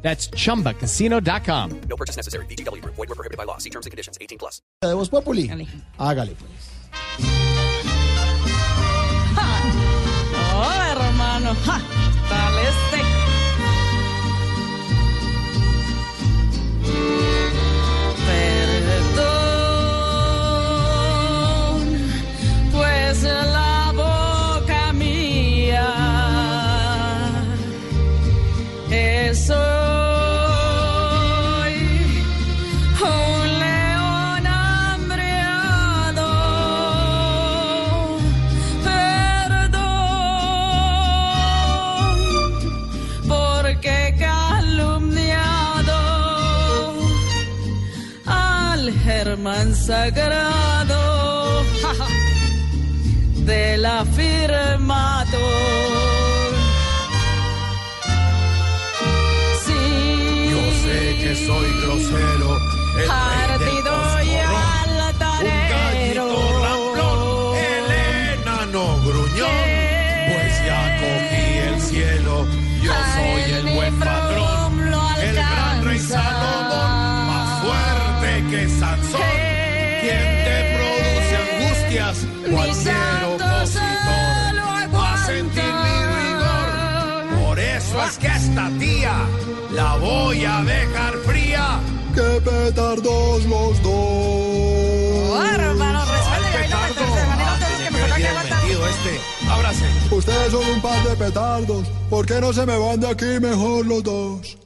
That's chumbacasino.com. No purchase necessary. BGW. Void were prohibited by law. See terms and conditions. 18 plus. Eh, de Voz Populi. Dale. Hágale pues. Al Germán sagrado de la firmato. Sí, Yo sé que soy grosero, que Sansón. Quien te produce angustias, cualquier opositor va a sentir mi rigor. Por eso es que a esta tía la voy a dejar fría. ¡Qué petardos los dos! Que que que metido este. Ábrase. Ustedes son un par de petardos. ¿Por qué no se me van de aquí mejor los dos?